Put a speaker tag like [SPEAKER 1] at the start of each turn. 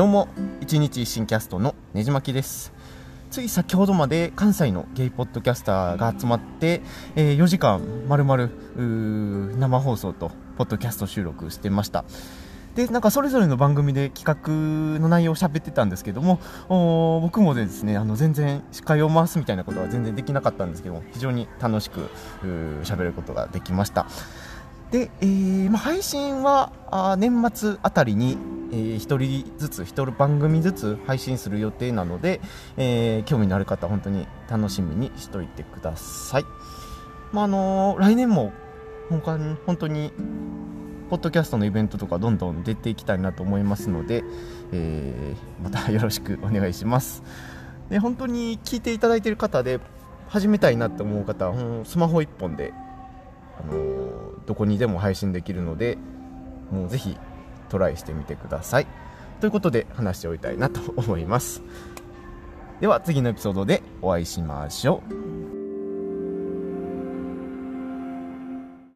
[SPEAKER 1] どうも一日一新キャストのねじまきです。つい先ほどまで関西のゲイポッドキャスターが集まって、えー、4時間まるまる生放送とポッドキャスト収録してました。でなんかそれぞれの番組で企画の内容を喋ってたんですけども僕もですねあの全然司会を回すみたいなことは全然できなかったんですけども非常に楽しく喋ることができました。で、えーまあ、配信はあ年末あたりに、えー、1人ずつ1人番組ずつ配信する予定なので、えー、興味のある方本当に楽しみにしておいてください、まああのー、来年も本当にポッドキャストのイベントとかどんどん出ていきたいなと思いますので、えー、またよろしくお願いします。で本当に聞いていただいている方で始めたいなって思う方はスマホ1本で、あのー、どこにでも配信できるのでもうぜひトライしてみてください。ということで話しておきたいなと思います。では次のエピソードでお会いしましょう。